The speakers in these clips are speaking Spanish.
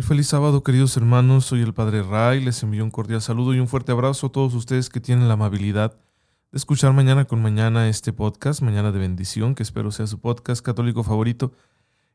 Muy feliz sábado, queridos hermanos. Soy el Padre Ray. Les envío un cordial saludo y un fuerte abrazo a todos ustedes que tienen la amabilidad de escuchar mañana con mañana este podcast, Mañana de Bendición, que espero sea su podcast católico favorito.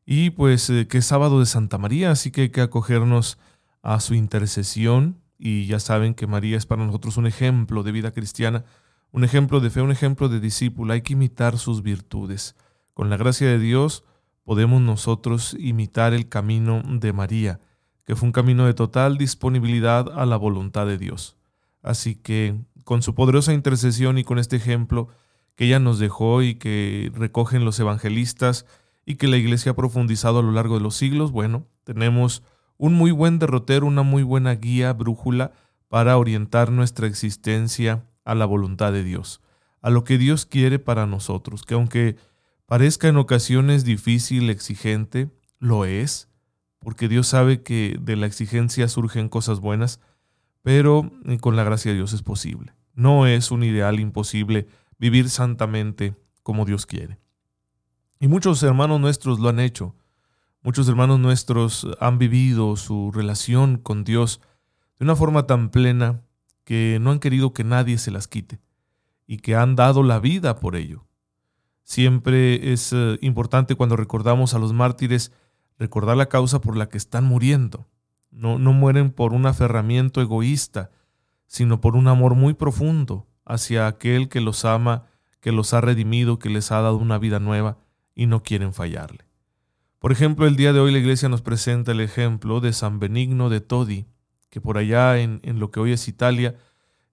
Y pues eh, que es sábado de Santa María, así que hay que acogernos a su intercesión. Y ya saben que María es para nosotros un ejemplo de vida cristiana, un ejemplo de fe, un ejemplo de discípulo. Hay que imitar sus virtudes. Con la gracia de Dios podemos nosotros imitar el camino de María que fue un camino de total disponibilidad a la voluntad de Dios. Así que con su poderosa intercesión y con este ejemplo que ella nos dejó y que recogen los evangelistas y que la iglesia ha profundizado a lo largo de los siglos, bueno, tenemos un muy buen derrotero, una muy buena guía, brújula para orientar nuestra existencia a la voluntad de Dios, a lo que Dios quiere para nosotros, que aunque parezca en ocasiones difícil, exigente, lo es, porque Dios sabe que de la exigencia surgen cosas buenas, pero eh, con la gracia de Dios es posible. No es un ideal imposible vivir santamente como Dios quiere. Y muchos hermanos nuestros lo han hecho. Muchos hermanos nuestros han vivido su relación con Dios de una forma tan plena que no han querido que nadie se las quite y que han dado la vida por ello. Siempre es eh, importante cuando recordamos a los mártires recordar la causa por la que están muriendo. No, no mueren por un aferramiento egoísta, sino por un amor muy profundo hacia aquel que los ama, que los ha redimido, que les ha dado una vida nueva y no quieren fallarle. Por ejemplo, el día de hoy la iglesia nos presenta el ejemplo de San Benigno de Todi, que por allá en, en lo que hoy es Italia,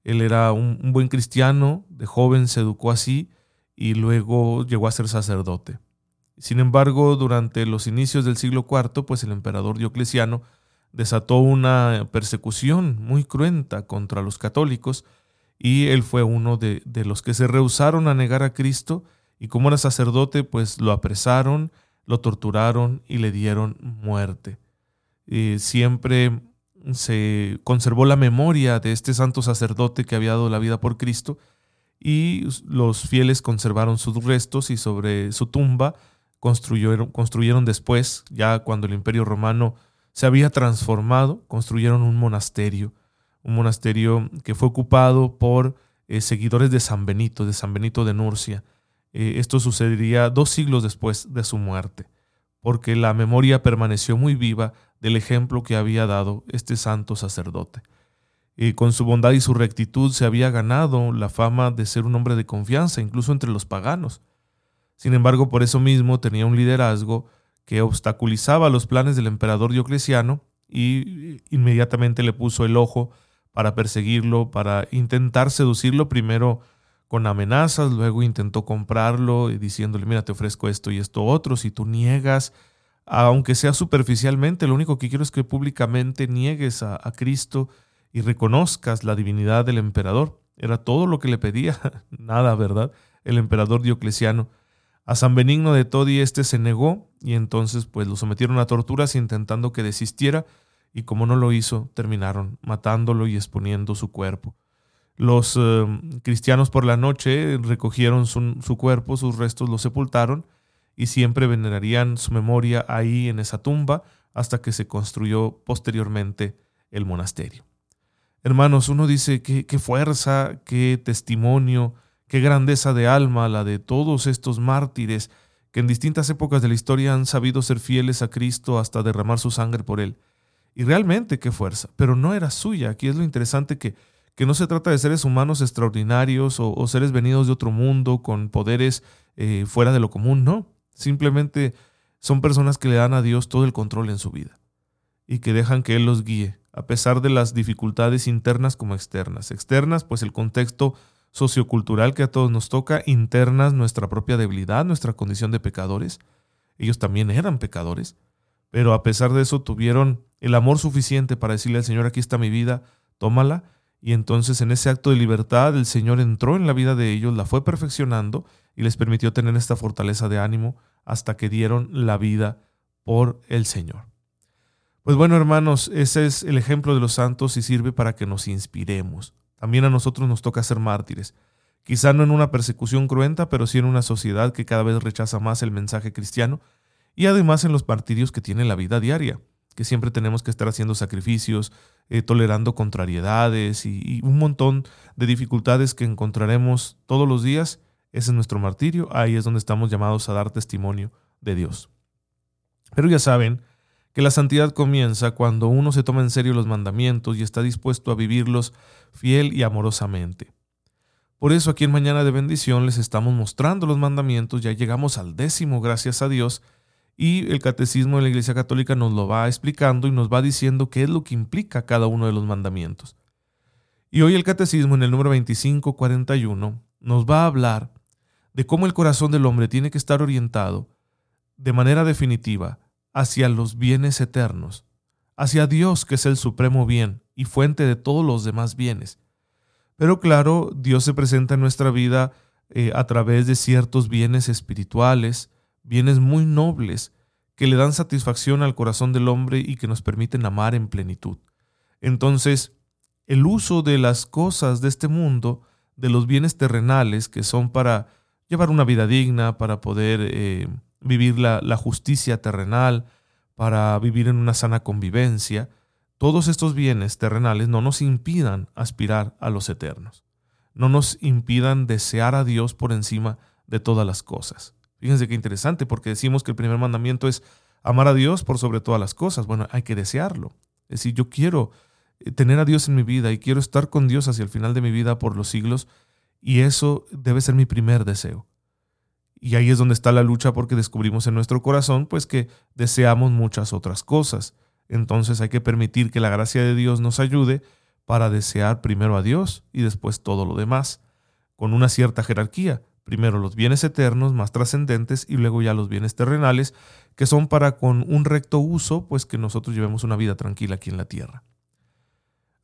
él era un, un buen cristiano, de joven se educó así y luego llegó a ser sacerdote. Sin embargo, durante los inicios del siglo IV, pues el emperador Diocleciano desató una persecución muy cruenta contra los católicos y él fue uno de, los que se rehusaron a negar a Cristo y como era sacerdote, pues lo apresaron, lo torturaron y le dieron muerte. Y siempre se conservó la memoria de este santo sacerdote que había dado la vida por Cristo y los fieles conservaron sus restos y sobre su tumba construyeron, construyeron después, ya cuando el imperio romano se había transformado, construyeron un monasterio, un monasterio que fue ocupado por eh, seguidores de San Benito, de San Benito de Nurcia. Eh, esto sucedería dos siglos después de su muerte, porque la memoria permaneció muy viva del ejemplo que había dado este santo sacerdote. y con su bondad y su rectitud se había ganado la fama de ser un hombre de confianza, incluso entre los paganos. Sin embargo, por eso mismo tenía un liderazgo que obstaculizaba los planes del emperador Diocleciano y inmediatamente le puso el ojo para perseguirlo, para intentar seducirlo primero con amenazas, luego intentó comprarlo y diciéndole, mira, te ofrezco esto y esto otro, si tú niegas, aunque sea superficialmente, lo único que quiero es que públicamente niegues a, a Cristo y reconozcas la divinidad del emperador. Era todo lo que le pedía, nada, ¿verdad? El emperador Diocleciano. A San Benigno de Todi este se negó y entonces pues lo sometieron a torturas intentando que desistiera y como no lo hizo terminaron matándolo y exponiendo su cuerpo. Los eh, cristianos por la noche recogieron su, su cuerpo, sus restos los sepultaron y siempre venerarían su memoria ahí en esa tumba hasta que se construyó posteriormente el monasterio. Hermanos, uno dice qué, qué fuerza, qué testimonio, Qué grandeza de alma la de todos estos mártires que en distintas épocas de la historia han sabido ser fieles a Cristo hasta derramar su sangre por Él. Y realmente qué fuerza, pero no era suya. Aquí es lo interesante que, que no se trata de seres humanos extraordinarios o, seres venidos de otro mundo con poderes eh, fuera de lo común, no. Simplemente son personas que le dan a Dios todo el control en su vida y que dejan que Él los guíe, a pesar de las dificultades internas como externas. Externas, pues el contexto sociocultural que a todos nos toca, internas, nuestra propia debilidad, nuestra condición de pecadores. Ellos también eran pecadores, pero a pesar de eso tuvieron el amor suficiente para decirle al Señor, aquí está mi vida, tómala. Y entonces en ese acto de libertad el Señor entró en la vida de ellos, la fue perfeccionando y les permitió tener esta fortaleza de ánimo hasta que dieron la vida por el Señor. Pues bueno, hermanos, ese es el ejemplo de los santos y sirve para que nos inspiremos. También a nosotros nos toca ser mártires. Quizá no en una persecución cruenta, pero sí en una sociedad que cada vez rechaza más el mensaje cristiano y además en los martirios que tiene la vida diaria, que siempre tenemos que estar haciendo sacrificios, eh, tolerando contrariedades y, y un montón de dificultades que encontraremos todos los días. Ese es nuestro martirio, ahí es donde estamos llamados a dar testimonio de Dios. Pero ya saben, que la santidad comienza cuando uno se toma en serio los mandamientos y está dispuesto a vivirlos fiel y amorosamente. Por eso aquí en Mañana de Bendición les estamos mostrando los mandamientos, ya llegamos al décimo, gracias a Dios, y el catecismo de la Iglesia Católica nos lo va explicando y nos va diciendo qué es lo que implica cada uno de los mandamientos. Y hoy el catecismo en el número 2541 nos va a hablar de cómo el corazón del hombre tiene que estar orientado de manera definitiva hacia los bienes eternos, hacia Dios que es el supremo bien y fuente de todos los demás bienes. Pero claro, Dios se presenta en nuestra vida eh, a través de ciertos bienes espirituales, bienes muy nobles, que le dan satisfacción al corazón del hombre y que nos permiten amar en plenitud. Entonces, el uso de las cosas de este mundo, de los bienes terrenales que son para llevar una vida digna, para poder eh, vivir la, la justicia terrenal, para vivir en una sana convivencia, todos estos bienes terrenales no nos impidan aspirar a los eternos, no nos impidan desear a Dios por encima de todas las cosas. Fíjense qué interesante, porque decimos que el primer mandamiento es amar a Dios por sobre todas las cosas. Bueno, hay que desearlo. Es decir, yo quiero eh, tener a Dios en mi vida y quiero estar con Dios hacia el final de mi vida por los siglos, y eso debe ser mi primer deseo. Y ahí es donde está la lucha porque descubrimos en nuestro corazón pues que deseamos muchas otras cosas. Entonces hay que permitir que la gracia de Dios nos ayude para desear primero a Dios y después todo lo demás, con una cierta jerarquía. Primero los bienes eternos más trascendentes y luego ya los bienes terrenales, que son para con un recto uso, pues que nosotros llevemos una vida tranquila aquí en la tierra.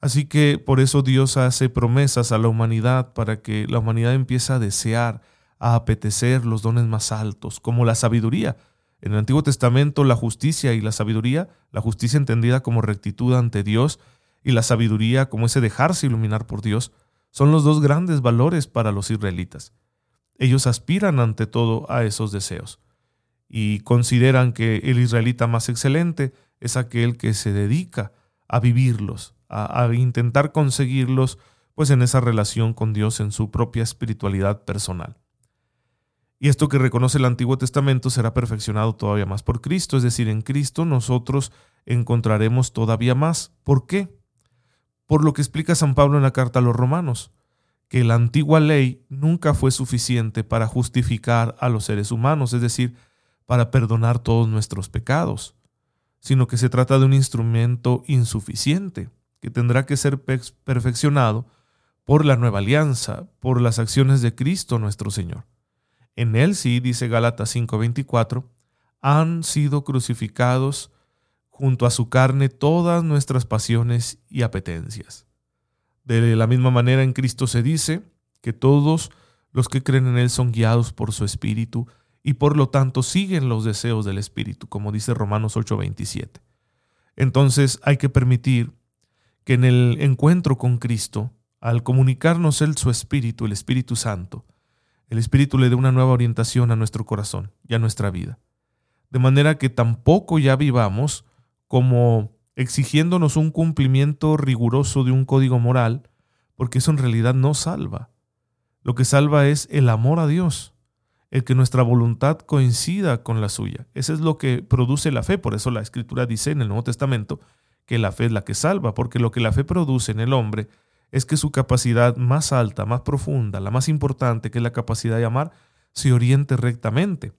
Así que por eso Dios hace promesas a la humanidad para que la humanidad empiece a desear, a apetecer los dones más altos, como la sabiduría. En el Antiguo Testamento la justicia y la sabiduría, la justicia entendida como rectitud ante Dios y la sabiduría como ese dejarse iluminar por Dios, son los dos grandes valores para los israelitas. Ellos aspiran ante todo a esos deseos y consideran que el israelita más excelente es aquel que se dedica a vivirlos, a, a intentar conseguirlos pues en esa relación con Dios en su propia espiritualidad personal. Y esto que reconoce el Antiguo Testamento será perfeccionado todavía más por Cristo, es decir, en Cristo nosotros encontraremos todavía más. ¿Por qué? Por lo que explica San Pablo en la carta a los romanos, que la antigua ley nunca fue suficiente para justificar a los seres humanos, es decir, para perdonar todos nuestros pecados, sino que se trata de un instrumento insuficiente, que tendrá que ser perfeccionado por la nueva alianza, por las acciones de Cristo nuestro Señor. En él sí, dice Gálatas 5:24, han sido crucificados junto a su carne todas nuestras pasiones y apetencias. De la misma manera en Cristo se dice que todos los que creen en Él son guiados por su Espíritu y por lo tanto siguen los deseos del Espíritu, como dice Romanos 8:27. Entonces hay que permitir que en el encuentro con Cristo, al comunicarnos Él su Espíritu, el Espíritu Santo, el Espíritu le dé una nueva orientación a nuestro corazón y a nuestra vida. De manera que tampoco ya vivamos como exigiéndonos un cumplimiento riguroso de un código moral, porque eso en realidad no salva. Lo que salva es el amor a Dios, el que nuestra voluntad coincida con la suya. Eso es lo que produce la fe, por eso la Escritura dice en el Nuevo Testamento que la fe es la que salva, porque lo que la fe produce en el hombre es que su capacidad más alta, más profunda, la más importante, que es la capacidad de amar, se oriente rectamente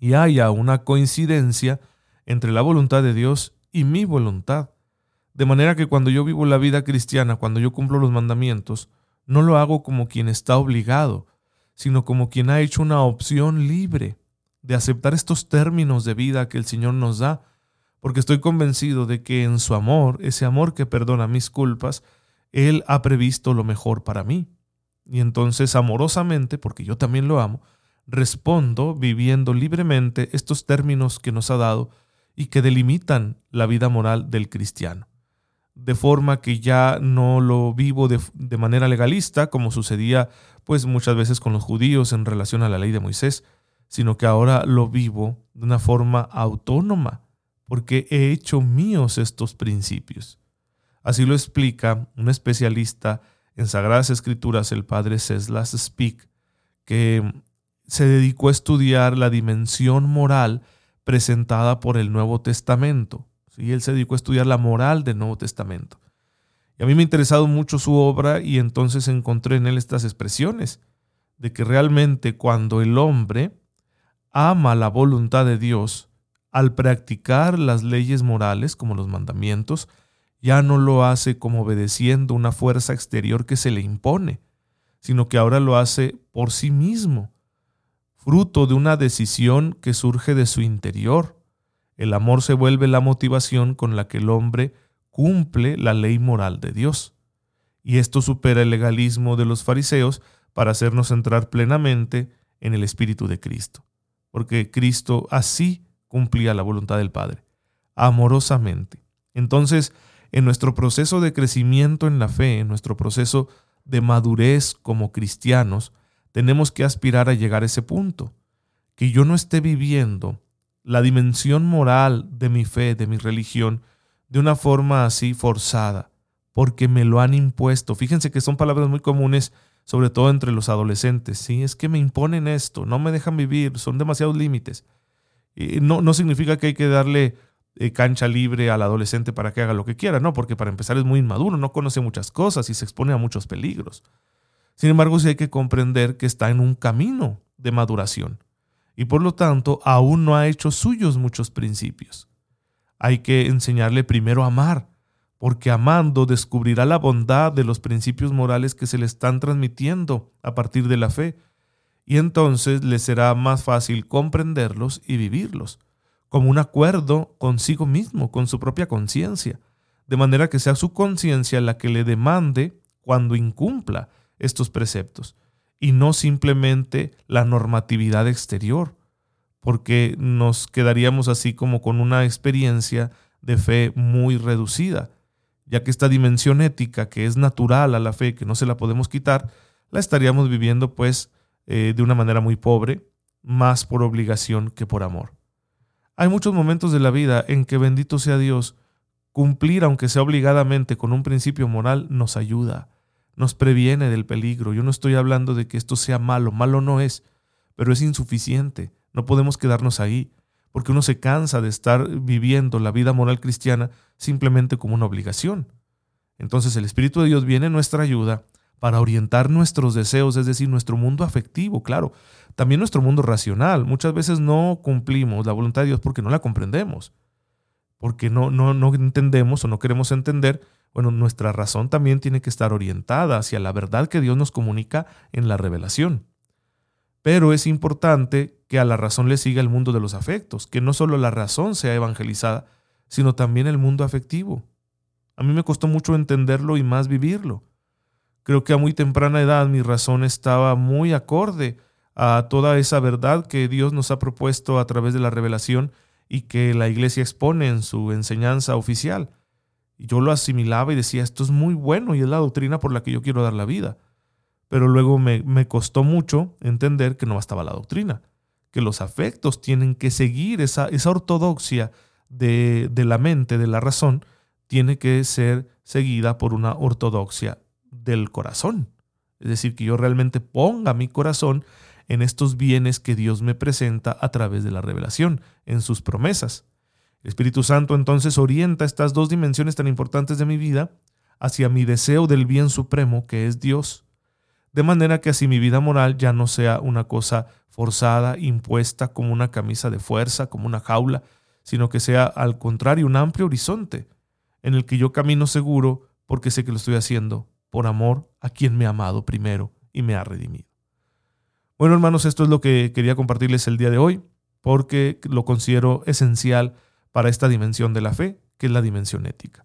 y haya una coincidencia entre la voluntad de Dios y mi voluntad. De manera que cuando yo vivo la vida cristiana, cuando yo cumplo los mandamientos, no lo hago como quien está obligado, sino como quien ha hecho una opción libre de aceptar estos términos de vida que el Señor nos da, porque estoy convencido de que en su amor, ese amor que perdona mis culpas, Él ha previsto lo mejor para mí. Y entonces amorosamente, porque yo también lo amo, respondo viviendo libremente estos términos que nos ha dado y que delimitan la vida moral del cristiano. De forma que ya no lo vivo de, manera legalista, como sucedía pues muchas veces con los judíos en relación a la ley de Moisés, sino que ahora lo vivo de una forma autónoma, porque he hecho míos estos principios. Así lo explica un especialista en Sagradas Escrituras, el padre Ceslas Speak, que se dedicó a estudiar la dimensión moral presentada por el Nuevo Testamento. ¿sí? Él se dedicó a estudiar la moral del Nuevo Testamento. Y a mí me ha interesado mucho su obra y entonces encontré en él estas expresiones de que realmente cuando el hombre ama la voluntad de Dios, al practicar las leyes morales como los mandamientos, ya no lo hace como obedeciendo una fuerza exterior que se le impone, sino que ahora lo hace por sí mismo, fruto de una decisión que surge de su interior. El amor se vuelve la motivación con la que el hombre cumple la ley moral de Dios. Y esto supera el legalismo de los fariseos para hacernos entrar plenamente en el Espíritu de Cristo porque Cristo así cumplía la voluntad del Padre, amorosamente. Entonces, en nuestro proceso de crecimiento en la fe, en nuestro proceso de madurez como cristianos, tenemos que aspirar a llegar a ese punto, que yo no esté viviendo la dimensión moral de mi fe, de mi religión, de una forma así forzada, porque me lo han impuesto. Fíjense que son palabras muy comunes sobre todo entre los adolescentes. Sí, es que me imponen esto, no me dejan vivir, son demasiados límites. Y no, no significa que hay que darle eh, cancha libre al adolescente para que haga lo que quiera, no, porque para empezar es muy inmaduro, no conoce muchas cosas y se expone a muchos peligros. Sin embargo, sí hay que comprender que está en un camino de maduración y por lo tanto aún no ha hecho suyos muchos principios. Hay que enseñarle primero a amar, porque amando descubrirá la bondad de los principios morales que se le están transmitiendo a partir de la fe, y entonces le será más fácil comprenderlos y vivirlos, como un acuerdo consigo mismo, con su propia conciencia, de manera que sea su conciencia la que le demande cuando incumpla estos preceptos, y no simplemente la normatividad exterior, porque nos quedaríamos así como con una experiencia de fe muy reducida ya que esta dimensión ética que es natural a la fe, que no se la podemos quitar, la estaríamos viviendo pues eh, de una manera muy pobre, más por obligación que por amor. Hay muchos momentos de la vida en que bendito sea Dios, cumplir aunque sea obligadamente con un principio moral nos ayuda, nos previene del peligro. Yo no estoy hablando de que esto sea malo, malo no es, pero es insuficiente. No podemos quedarnos ahí porque uno se cansa de estar viviendo la vida moral cristiana simplemente como una obligación. Entonces el Espíritu de Dios viene en nuestra ayuda para orientar nuestros deseos, es decir, nuestro mundo afectivo, claro, también nuestro mundo racional. Muchas veces no cumplimos la voluntad de Dios porque no la comprendemos, porque no, no, no entendemos o no queremos entender. Bueno, nuestra razón también tiene que estar orientada hacia la verdad que Dios nos comunica en la revelación. Pero es importante que a la razón le siga el mundo de los afectos, que no solo la razón sea evangelizada, sino también el mundo afectivo. A mí me costó mucho entenderlo y más vivirlo. Creo que a muy temprana edad mi razón estaba muy acorde a toda esa verdad que Dios nos ha propuesto a través de la revelación y que la iglesia expone en su enseñanza oficial. Y yo lo asimilaba y decía, esto es muy bueno y es la doctrina por la que yo quiero dar la vida pero luego me, costó mucho entender que no bastaba la doctrina, que los afectos tienen que seguir esa, esa ortodoxia de, de la mente, de la razón, tiene que ser seguida por una ortodoxia del corazón. Es decir, que yo realmente ponga mi corazón en estos bienes que Dios me presenta a través de la revelación, en sus promesas. Espíritu Santo entonces orienta estas dos dimensiones tan importantes de mi vida hacia mi deseo del bien supremo, que es Dios, de manera que así mi vida moral ya no sea una cosa forzada, impuesta como una camisa de fuerza, como una jaula, sino que sea al contrario un amplio horizonte en el que yo camino seguro porque sé que lo estoy haciendo por amor a quien me ha amado primero y me ha redimido. Bueno, hermanos, esto es lo que quería compartirles el día de hoy, porque lo considero esencial para esta dimensión de la fe, que es la dimensión ética.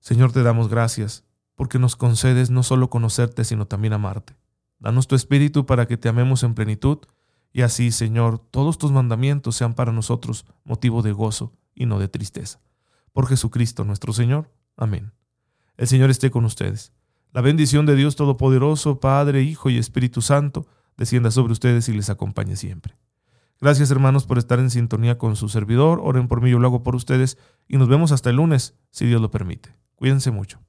Señor, te damos gracias, porque nos concedes no solo conocerte, sino también amarte. Danos tu espíritu para que te amemos en plenitud, y así, Señor, todos tus mandamientos sean para nosotros motivo de gozo y no de tristeza. Por Jesucristo nuestro Señor. Amén. El Señor esté con ustedes. La bendición de Dios Todopoderoso, Padre, Hijo y Espíritu Santo, descienda sobre ustedes y les acompañe siempre. Gracias hermanos por estar en sintonía con su servidor. Oren por mí, yo lo hago por ustedes y nos vemos hasta el lunes, si Dios lo permite. Cuídense mucho.